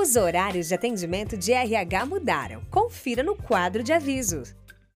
Os horários de atendimento de RH mudaram. Confira no quadro de avisos.